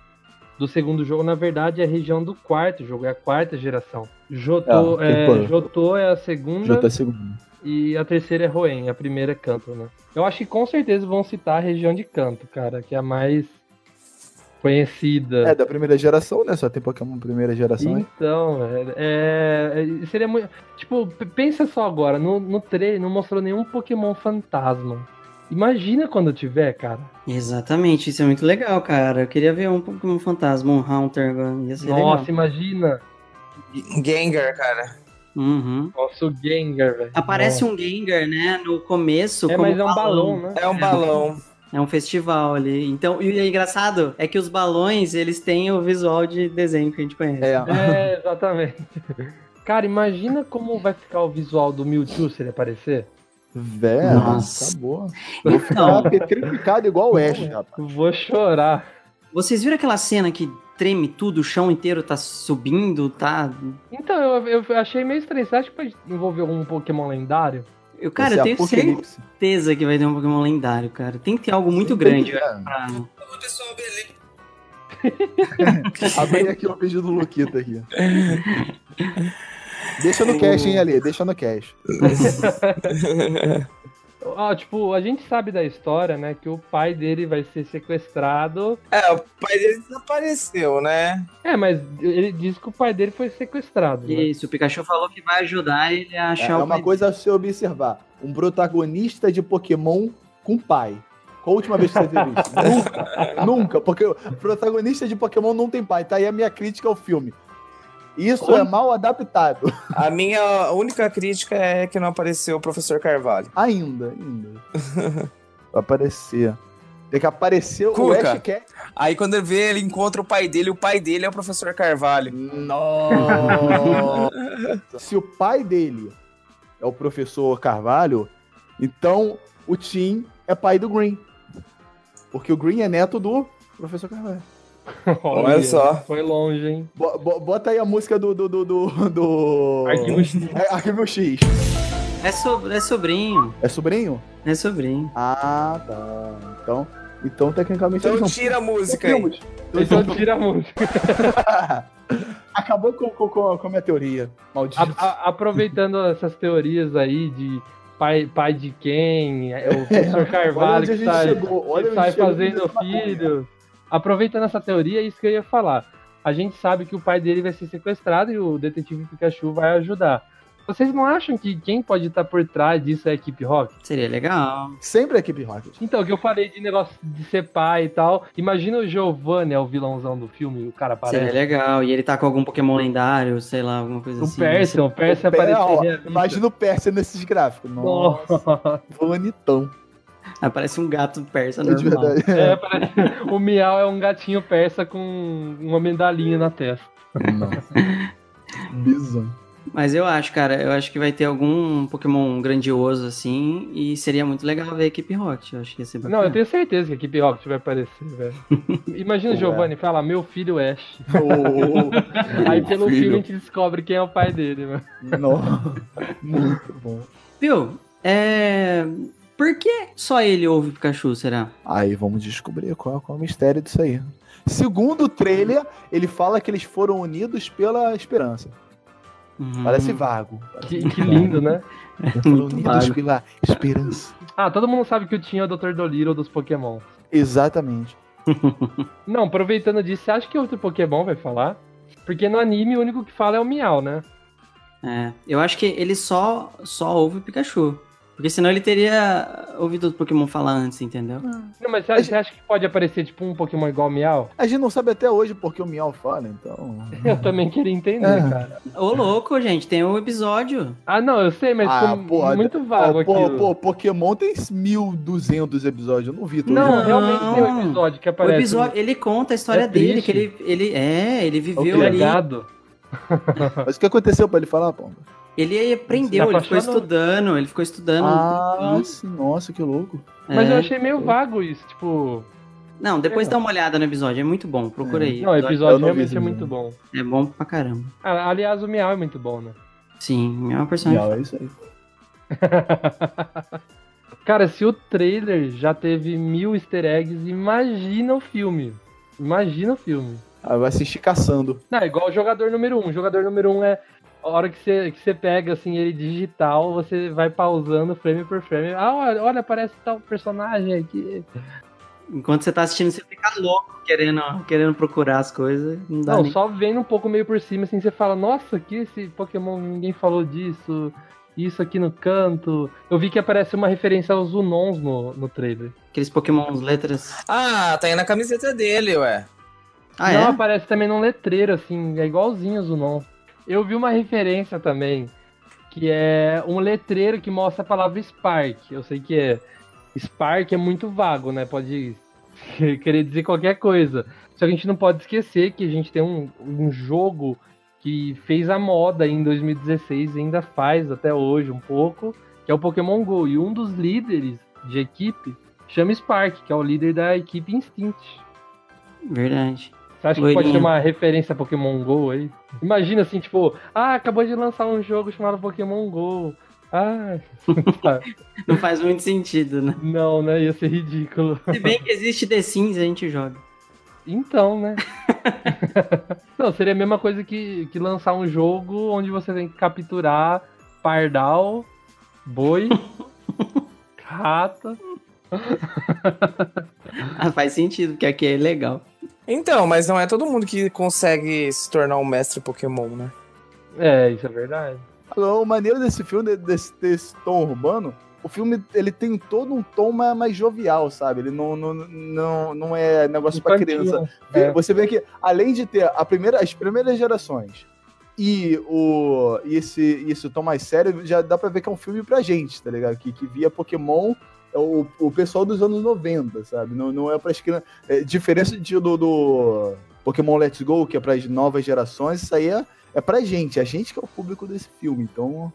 do segundo jogo. Na verdade, é a região do quarto jogo. É a quarta geração. Jotô, Ah, é, Jotô é a segunda. Já tá segundo. E a terceira é Roen, a primeira é Canto, né? Eu acho que com certeza vão citar a região de Canto, cara, que é a mais conhecida. É, da primeira geração, né? Só tem Pokémon primeira geração. Então, é, é- seria muito. Tipo, pensa só agora, no, no trailer não mostrou nenhum Pokémon fantasma. Imagina quando tiver, cara. Exatamente, isso é muito legal, cara. Eu queria ver um Pokémon fantasma, um agora. Ser Nossa, legal. imagina. Gengar, cara. Uhum. Nossa, o Gengar, velho. Aparece Nossa. um Gengar, né, no começo. É, como mas é um balão, né? É um balão. É um festival ali. Então, e é engraçado é que os balões, eles têm o visual de desenho que a gente conhece. É. É, exatamente. Cara, imagina como vai ficar o visual do Mewtwo se ele aparecer. Velho, Nossa. acabou. Então, Vou ficar petrificado igual o Ash, rapaz. Vou chorar. vocês viram aquela cena que treme tudo, o chão inteiro tá subindo, tá... Então, eu, eu achei meio estranho. Você acha que pode envolver algum Pokémon lendário? Eu, cara, eu tenho Apocalipse. certeza que vai ter um Pokémon lendário, cara. Tem que ter algo muito grande pra... Pessoal, beleza. Abri aqui o vídeo do Luquita aqui. Deixa no cache, hein, Ali? Deixa no cache. <laughs> Ó, tipo, a gente sabe da história, né? Que o pai dele vai ser sequestrado. É, o pai dele desapareceu, né? É, mas ele disse que o pai dele foi sequestrado. Né? Isso, o Pikachu falou que vai ajudar ele a É, achar é o uma pai coisa a se observar. Um protagonista de Pokémon com pai. Qual a última vez que você teve isso? <laughs> nunca, nunca, porque o protagonista de Pokémon não tem pai. Tá aí a minha crítica ao filme. Isso é mal adaptado. <laughs> A minha única crítica é que não apareceu o professor Carvalho. Ainda, ainda. Vai aparecer. Tem que aparecer o Cuca. Ash Cat. Aí quando ele vê, ele encontra o pai dele, o pai dele é o professor Carvalho. Nossa! <laughs> Se o pai dele é o professor Carvalho, então o Tim é pai do Green. Porque o Green é neto do professor Carvalho. Olha só. Foi longe, hein? Bo- bo- Bota aí a música do. do. do. do. do... Arquivo X. É, Arquivo X. É, so- é sobrinho. É sobrinho? É sobrinho. Ah, tá. Então. Então, tecnicamente, Então eles não tira a música aí. Filmes. Então tira a música. <laughs> Acabou com, com, com, a minha teoria. Maldito. A- a- aproveitando essas teorias aí de pai, pai de quem, é o <laughs> professor Olha Carvalho que sai, chegou. Olha que onde sai chegou fazendo maconha. Aproveitando essa teoria, é isso que eu ia falar. A gente sabe que o pai dele vai ser sequestrado e o detetive Pikachu vai ajudar. Vocês não acham que quem pode estar por trás disso é a equipe Rocket? Seria legal. Sempre a equipe Rocket. Então, que eu falei de negócio de ser pai e tal. Imagina o Giovanni, é o vilãozão do filme, o cara Seria aparece. legal. E ele tá com algum Pokémon lendário, sei lá, alguma coisa O assim. Percy, o Percy O ó, apareceria. Imagina o Percy nesses gráficos. Nossa, Nossa. bonitão. Aparece um gato persa É de normal. verdade. É, parece- o Miau é um gatinho persa com uma medalhinha na testa. Nossa. Bizonho. Mas eu acho, cara, eu acho que vai ter algum Pokémon grandioso assim. E seria muito legal ver a equipe Rocket. Eu acho que ia ser bacana. Não, eu tenho certeza que a equipe Rocket vai aparecer, velho. <laughs> Imagina o. Giovanni fala, meu filho Ash. Ô, <laughs> Aí pelo filho. filme a gente descobre quem é o pai dele, mano. Não. Muito bom. Viu? É. Por que só ele ouve o Pikachu, será? Aí vamos descobrir qual, qual é o mistério disso aí. Segundo o trailer, ele fala que eles foram unidos pela esperança. Uhum. Parece vago. Que, que lindo, né? Foram Muito unidos vago. pela esperança. Ah, todo mundo sabe que o Tinho é o Dr. Dolittle dos Pokémon. Exatamente. <laughs> Não, aproveitando disso, você acha que outro Pokémon vai falar? Porque no anime o único que fala é o Miau, né? É, eu acho que ele só, só ouve o Pikachu. Porque senão ele teria ouvido o Pokémon falar antes, entendeu? Não, mas você, você acha que pode aparecer tipo um Pokémon igual o Miau? A gente não sabe até hoje porque o Miau fala, então. <laughs> Eu também queria entender, É. cara. Ô, louco, gente, tem um episódio. Ah, não, eu sei, mas Ah, muito vago pô, aquilo. pô, Pokémon tem 1200 episódios, eu não vi tudo. Não, Não. realmente tem um episódio que O aparece. episódio, ele conta a história É dele, triste. que ele, ele é, ele O viveu que ali. legado. Mas o que aconteceu pra ele falar, pô? Ele aprendeu, ele ficou estudando, ele ficou estudando. Ah, sim, nossa, que louco. Mas É. eu achei meio vago isso, tipo. Não, depois dá uma olhada no episódio, é muito bom, procura aí. Não, o episódio vi realmente esse é muito bom. É bom pra caramba. Ah, aliás, o Miau é muito bom, né? Sim, é uma personagem. Miau, é isso aí. <laughs> Cara, se o trailer já teve mil easter eggs, imagina o filme. Imagina o filme. Ah, vai assistir caçando. Não, é igual o jogador número um. O jogador número um é a hora que você, que você pega assim ele digital, você vai pausando frame por frame. Ah, olha, olha aparece tal personagem aqui. Enquanto você tá assistindo, você fica louco querendo, querendo procurar as coisas. Não dá Não, nem... só vendo um pouco meio por cima, assim, você fala, nossa, que esse Pokémon, ninguém falou disso, isso aqui no canto. Eu vi que aparece uma referência aos Unons no, no trailer. Aqueles Pokémon letras. Ah, tá aí na camiseta dele, ué. Ah, Não, é? aparece também num letreiro, assim, é igualzinho os Unons. Eu vi uma referência também, que é um letreiro que mostra a palavra Spark. Eu sei que é. Spark é muito vago, né? Pode <laughs> querer dizer qualquer coisa. Só que a gente não pode esquecer que a gente tem um, um jogo que fez a moda em 2016 e ainda faz até hoje um pouco, que é o Pokémon GO. E um dos líderes de equipe chama Spark, que é o líder da equipe Instinct. Verdade. Você acha que pode ter uma referência a Pokémon GO aí? Imagina assim, tipo, ah, acabou de lançar um jogo chamado Pokémon GO. Ah, <laughs> Não faz muito sentido, né? não, né? Ia ser ridículo. Se bem que existe The Sims, a gente joga. Então, né? <laughs> não, seria a mesma coisa que, que lançar um jogo onde você tem que capturar pardal, boi, <laughs> rata. Ah, faz sentido, porque aqui é legal. Então, mas não é todo mundo que consegue se tornar um mestre Pokémon, né? É, isso é verdade. O maneiro desse filme, desse, desse tom urbano, o filme ele tem todo um tom mais, mais jovial, sabe? Ele não, não, não, não é negócio pra Infantil, criança. é. Você vê que, além de ter a primeira, as primeiras gerações e, o, e esse, esse tom mais sério, já dá pra ver que é um filme pra gente, tá ligado? Que, que via Pokémon, o, o pessoal dos anos 90, sabe? Não, não é pras crianças. É, diferença de, do, do Pokémon Let's Go, que é pras novas gerações, isso aí é, é pra gente. A gente que é o público desse filme. Então,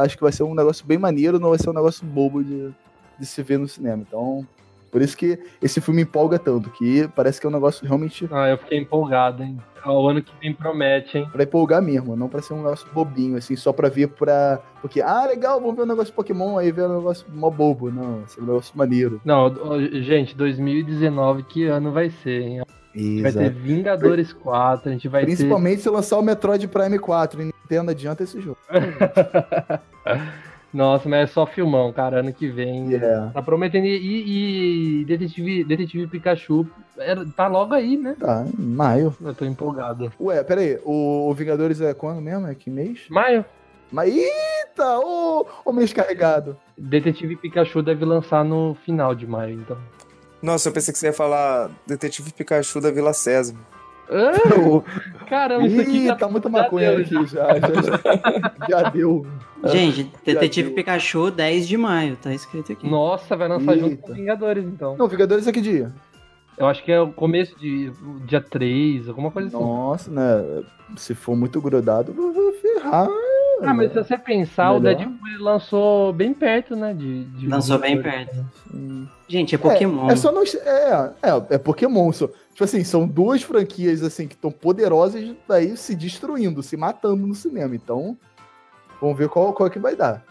acho que vai ser um negócio bem maneiro, não vai ser um negócio bobo de, de se ver no cinema. Então, por isso que esse filme empolga tanto, que parece que é um negócio realmente Ah, eu fiquei empolgado, hein? O ano que vem promete, hein? pra empolgar mesmo, não pra ser um negócio bobinho, assim, só pra ver pra. Porque, ah, legal, vamos ver um negócio de Pokémon, aí ver um negócio mó bobo. Não, esse é um negócio maneiro. Não, gente, 2019, que ano vai ser, hein? Vai ter Exato. Vingadores 4, a gente vai Principalmente se lançar o Metroid Prime 4 e Nintendo adianta esse jogo. <laughs> Nossa, mas é só filmão, cara, ano que vem. É. Tá prometendo. E, e Detetive, Detetive Pikachu era- tá logo aí, né? Tá, em maio. Eu tô empolgado. Ué, pera aí, o, o Vingadores é quando mesmo? É que mês? Maio, Mas eita, ô, ô mês carregado. Detetive Pikachu deve lançar no final de maio, então. Nossa, eu pensei que você ia falar Detetive Pikachu da Vila Sésamo. Ah, <laughs> caramba, isso aqui tá muita já maconha deu, aqui já. Já, já, <laughs> já deu. Gente, Detetive deu. Pikachu, 10 de maio, tá escrito aqui. Nossa, vai lançar junto Eita. com Vingadores, então. Não, Vingadores é que dia? Eu acho que é o começo de dia 3, alguma coisa assim. Nossa, né? Se for muito grudado, vai ferrar. Ah, mas se você pensar, o Melhor. Deadpool ele lançou bem perto, né? De, de Lançou bem perto. Hum. Gente, é Pokémon. É, é só não. É, é, é Pokémon. Só, tipo assim, são duas franquias assim que estão poderosas daí se destruindo, se matando no cinema. Então, vamos ver qual, qual é que vai dar.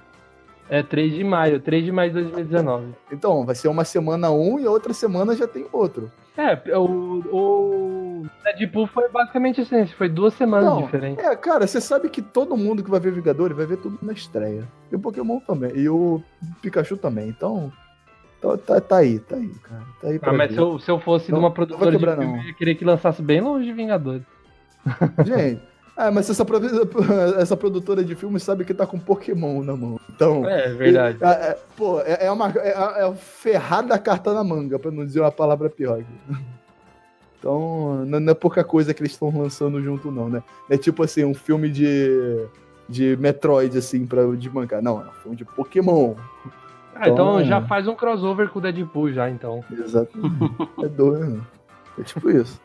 É 3 de maio, 3 de maio de 2019. Então, vai ser uma semana um e a outra semana já tem outro. É, o, o Deadpool foi basicamente assim, foi duas semanas Não, diferentes. É, cara, você sabe que todo mundo que vai ver Vingadores vai ver tudo na estreia. E o Pokémon também. E o Pikachu também. Então, tá, tá, tá aí, tá aí, cara. Tá aí Ah, mas ver. se eu, se eu fosse Não- de uma produtora de filme, eu ia querer que lançasse bem longe de Vingadores. Gente, é, mas essa, <laughs> essa produtora de filmes sabe que tá com Pokémon na mão. Então. É, verdade. É, é, pô, é, é uma é, é ferrada a carta na manga, pra não dizer uma palavra pior. aqui. <laughs> Então, não, é pouca coisa que eles estão lançando junto, não, né? É tipo assim, um filme de, de Metroid, assim, pra desbancar. Não, é um filme de Pokémon. Ah, então então, já é. faz um crossover com o Deadpool já, então. Exatamente. é doido. É tipo isso.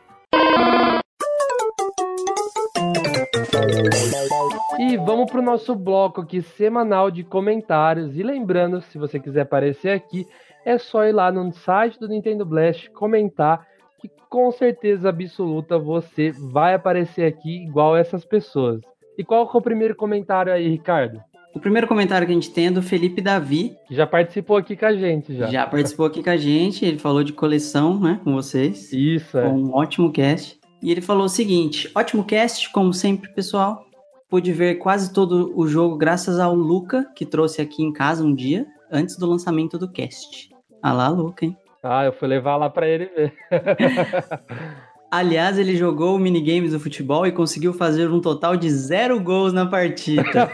E vamos pro nosso bloco aqui semanal de comentários. E lembrando, se você quiser aparecer aqui, é só ir lá no site do Nintendo Blast comentar que com certeza absoluta você vai aparecer aqui igual essas pessoas. E qual é o primeiro comentário aí, Ricardo? O primeiro comentário que a gente tem é do Felipe Davi, Que já participou aqui com a gente já. já, participou aqui com a gente, ele falou de coleção, né, com vocês. Isso, é. um ótimo cast. E ele falou o seguinte: ótimo cast, como sempre, pessoal. Pude ver quase todo o jogo graças ao Luca, que trouxe aqui em casa um dia, antes do lançamento do cast. Ah lá, Luca, hein? Ah, eu fui levar lá pra ele ver. <laughs> Aliás, ele jogou o minigames do futebol e conseguiu fazer um total de zero gols na partida.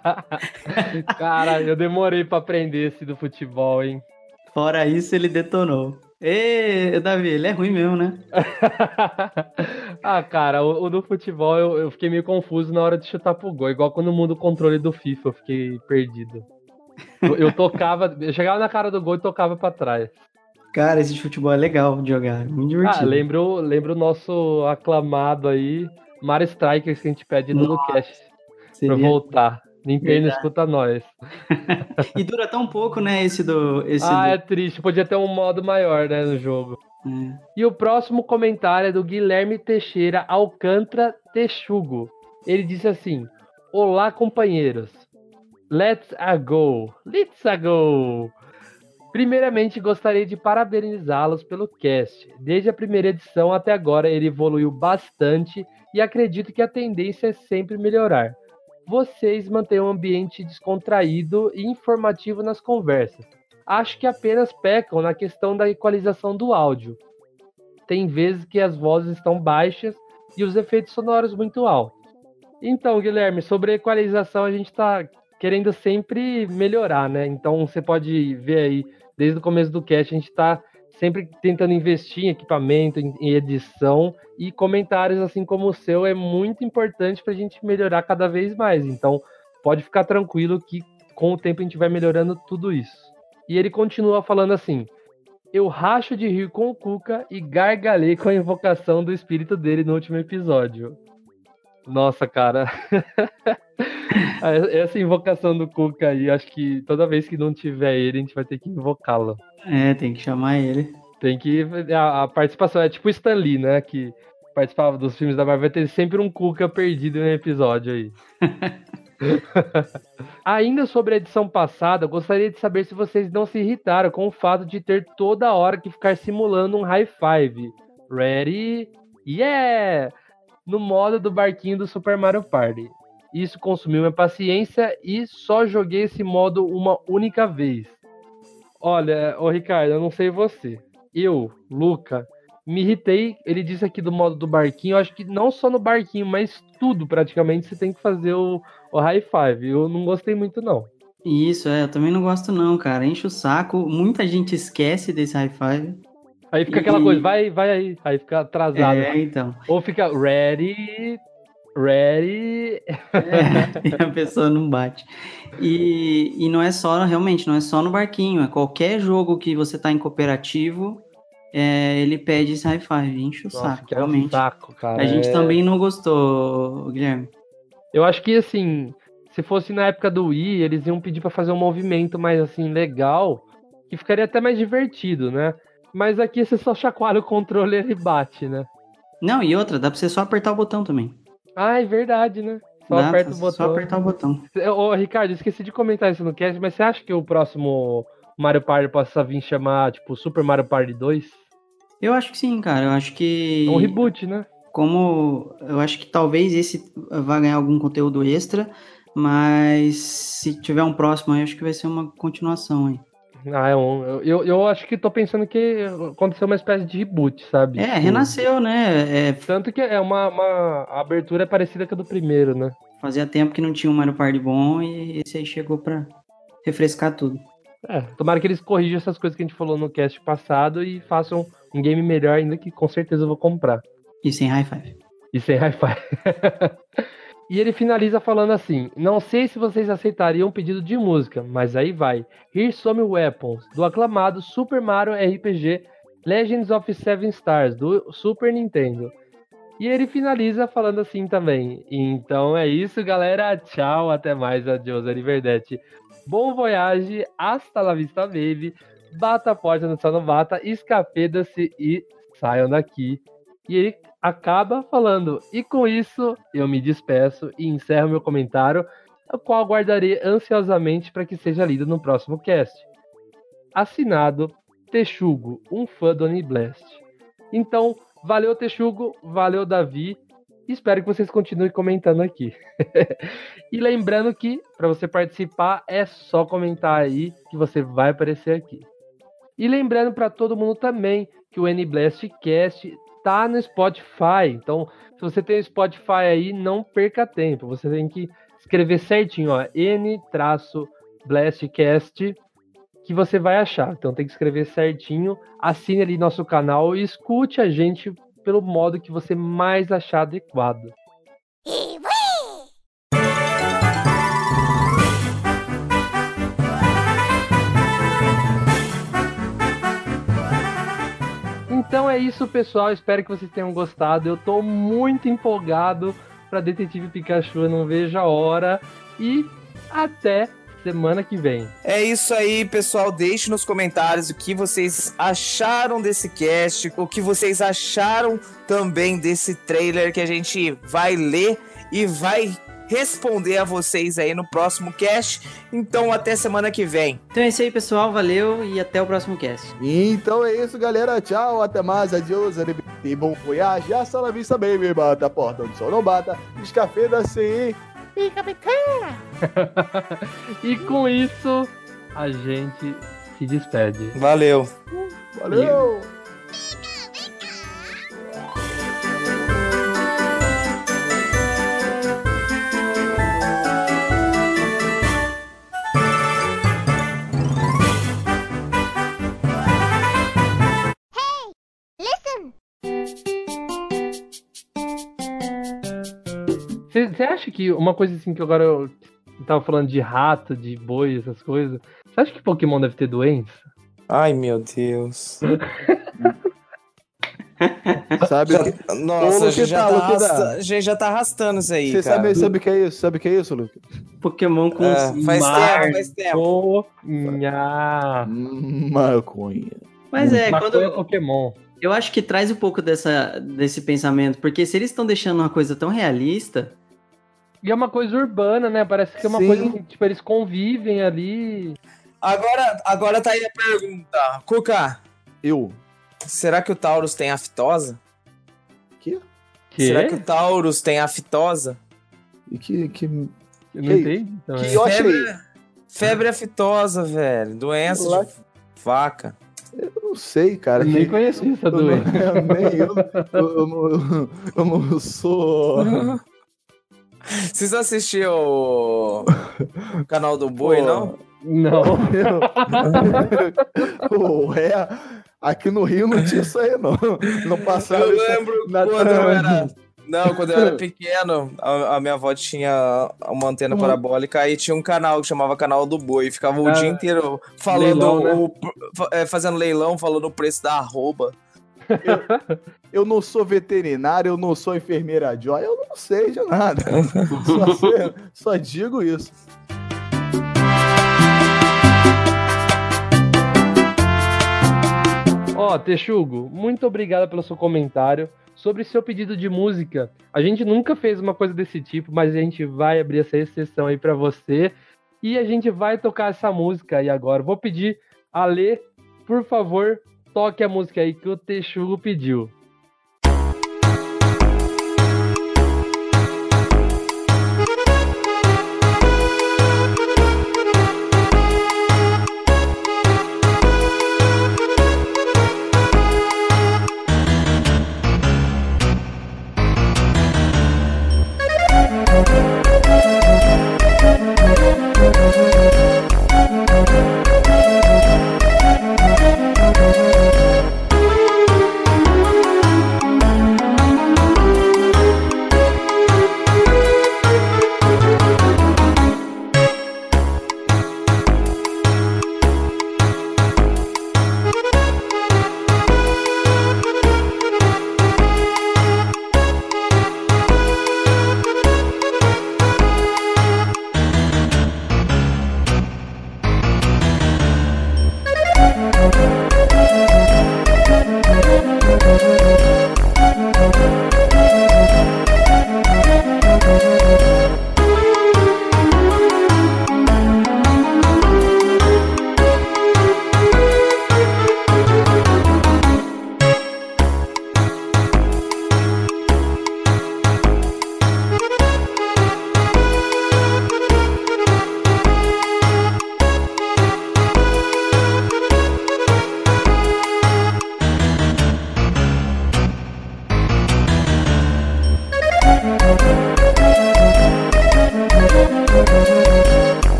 <laughs> Cara, eu demorei pra aprender esse do futebol, hein? Fora isso, ele detonou. Ê, Davi, ele é ruim mesmo, né? <laughs> ah, cara, o, o do futebol eu, eu fiquei meio confuso na hora de chutar pro gol. Igual quando muda o controle do FIFA, eu fiquei perdido. Eu, eu tocava, eu chegava na cara do gol e tocava pra trás. Cara, esse de futebol é legal de jogar, muito divertido. Ah, lembro, lembro o nosso aclamado aí, Mario Strikers, que a gente pede no Nossa, Lucast pra Seria- voltar. Nintendo Verdade. escuta nós. <laughs> E dura tão pouco, né, esse do... Esse Ah, do... é triste, podia ter um modo maior, né, no jogo. É. E o próximo comentário é do Guilherme Teixeira Alcântara Texugo. Ele disse assim: Olá, companheiros. Let's a go! Let's a go! Primeiramente, gostaria de parabenizá-los pelo cast. Desde a primeira edição até agora, ele evoluiu bastante e acredito que a tendência é sempre melhorar. Vocês mantêm um ambiente descontraído e informativo nas conversas. Acho que apenas pecam na questão da equalização do áudio. Tem vezes que as vozes estão baixas e os efeitos sonoros muito altos. Então, Guilherme, sobre a equalização, a gente está querendo sempre melhorar, né? Então, você pode ver aí, desde o começo do cast, a gente está sempre tentando investir em equipamento, em, edição e comentários assim como o seu é muito importante para a gente melhorar cada vez mais. Então, pode ficar tranquilo que com o tempo a gente vai melhorando tudo isso. E ele continua falando assim: Eu racho de rir com o Cuca e gargalhei com a invocação do espírito dele no último episódio. Nossa, cara. <laughs> Essa invocação do Cuca aí, acho que toda vez que não tiver ele, a gente vai ter que invocá-lo. É, tem que chamar ele. Tem que. A, a, participação é tipo Stan Lee, né? Que participava dos filmes da Marvel, vai ter sempre um Cuca perdido em um episódio aí. <laughs> <laughs> Ainda sobre a edição passada, gostaria de saber se vocês não se irritaram com o fato de ter toda hora que ficar simulando um high five. Ready? Yeah! No modo do barquinho do Super Mario Party. Isso consumiu minha paciência e só joguei esse modo uma única vez. Olha, ô Ricardo, eu não sei você. Eu, Luca, me irritei. Ele disse aqui do modo do barquinho. Eu acho que não só no barquinho, mas tudo praticamente você tem que fazer o, o high five. Eu não gostei muito, não. Isso, é, eu também não gosto, não, cara. Enche o saco. Muita gente esquece desse high five. Aí fica e... aquela coisa, vai, vai aí. Aí fica atrasado. É, então. Ou fica ready, ready. É, e <laughs> a pessoa não bate. E, e não é só, realmente, não é só no barquinho, é qualquer jogo que você tá em cooperativo, é, ele pede esse high five, enche o Nossa, saco, realmente. É um saco, cara. A gente é... também não gostou, Guilherme. Eu acho que assim, se fosse na época do Wii, eles iam pedir para fazer um movimento mais assim legal, que ficaria até mais divertido, né? Mas aqui você só chacoalha o controle e ele bate, né? Não, e outra, dá pra você só apertar o botão também. Ah, é verdade, né? Só Dá, aperta o botão. Só apertar o botão. Ô, Ricardo, esqueci de comentar isso no cast, mas você acha que o próximo Mario Party possa vir chamar, tipo, Super Mario Party 2? Eu acho que sim, cara. Eu acho que. É um reboot, né? Como. Eu acho que talvez esse vá ganhar algum conteúdo extra, mas se tiver um próximo aí, acho que vai ser uma continuação aí. Ah, é um, eu, eu acho que tô pensando que aconteceu uma espécie de reboot, sabe? É, tipo, renasceu, né? É... Tanto que é uma, uma abertura parecida com a do primeiro, né? Fazia tempo que não tinha um Mario Party bom e esse aí chegou pra refrescar tudo. É, tomara que eles corrijam essas coisas que a gente falou no cast passado e façam um game melhor ainda que com certeza eu vou comprar. E sem high five. E sem high <laughs> five. E ele finaliza falando assim: Não sei se vocês aceitariam um pedido de música, mas aí vai. Here Some Weapons, do aclamado Super Mario RPG Legends of Seven Stars, do Super Nintendo. E ele finaliza falando assim também. Então é isso, galera. Tchau, até mais. Adiós, Arrivederci. Bom voyage, hasta la vista, baby. Bata a porta no não bata, escapeda-se e saiam daqui. E ele acaba falando. E com isso, eu me despeço e encerro meu comentário, o qual aguardarei ansiosamente para que seja lido no próximo cast. Assinado Texugo, um fã do Oniblast. Então, valeu Texugo, valeu Davi. Espero que vocês continuem comentando aqui. <laughs> e lembrando que para você participar é só comentar aí que você vai aparecer aqui. E lembrando para todo mundo também que o N-Blast Cast tá no Spotify. Então, se você tem o Spotify aí, não perca tempo. Você tem que escrever certinho, ó, N-Blastcast que você vai achar. Então tem que escrever certinho, assine ali nosso canal e escute a gente pelo modo que você mais achar adequado. <laughs> é isso, pessoal. Espero que vocês tenham gostado. Eu tô muito empolgado para Detetive Pikachu. Eu não vejo a hora. E até semana que vem. É isso aí, pessoal. Deixe nos comentários o que vocês acharam desse cast, o que vocês acharam também desse trailer que a gente vai ler e vai responder a vocês aí no próximo cast. Então até semana que vem. Então é isso aí, pessoal. Valeu e até o próximo cast. Então é isso, galera. Tchau, até mais. Adiós, e bom voyage. Hasta la vista, baby. Bata a porta onde o sol não bata. Descafeda-se. Pica, pica. <laughs> E com isso, a gente se despede. Valeu. Valeu. Listen. Você acha que uma coisa assim que agora eu tava falando de rato, de boi, essas coisas. Você acha que Pokémon deve ter doença? Ai, meu Deus. <laughs> Sabe que... Nossa, Ô, a gente tá arrasta- a gente já tá arrastando isso aí, Você sabe, sabe o que é isso? Sabe o que é isso, Luke? Pokémon com É, faz Mar- tempo, faz tempo. Nha. Maconha. Mas é, Maconha quando, Pokémon. eu acho que traz um pouco dessa, desse pensamento, porque se eles estão deixando uma coisa tão realista, E é uma coisa urbana, né? Parece que é uma Sim. coisa que, tipo, eles convivem ali. Agora, agora tá aí a pergunta. Cuca, Eu. será que o Taurus tem aftosa? Que? Que? Será que o Taurus tem aftosa? E que, que, Eu não que- entendi. também. que eu achei. Febre, febre aftosa, velho. Doença Lá- de vaca. Eu não sei, cara. Eu nem conheço essa doença. <laughs> eu, nem, eu, eu, eu eu não sou. <laughs> Vocês assistiram o o canal do Boi, Pô, não? Não. Ué, <laughs> aqui no Rio não tinha isso aí, não. Não passava Eu lembro na quando eu era. Não, quando eu era pequeno, a, a minha avó tinha uma antena parabólica e tinha um canal que chamava Canal do Boi. Ficava o Ah, dia inteiro falando, leilão, né? o- é, fazendo leilão, falando o preço da arroba. Eu não sou veterinário, eu não sou enfermeira Joy, eu não sei de nada. <laughs> Só, sei- só digo isso. Ó, Texugo, muito obrigado pelo seu comentário. Sobre seu pedido de música, a gente nunca fez uma coisa desse tipo, mas a gente vai abrir essa exceção aí pra você. E a gente vai tocar essa música aí agora. Vou pedir a Lê, por favor, toque a música aí que o Texugo pediu.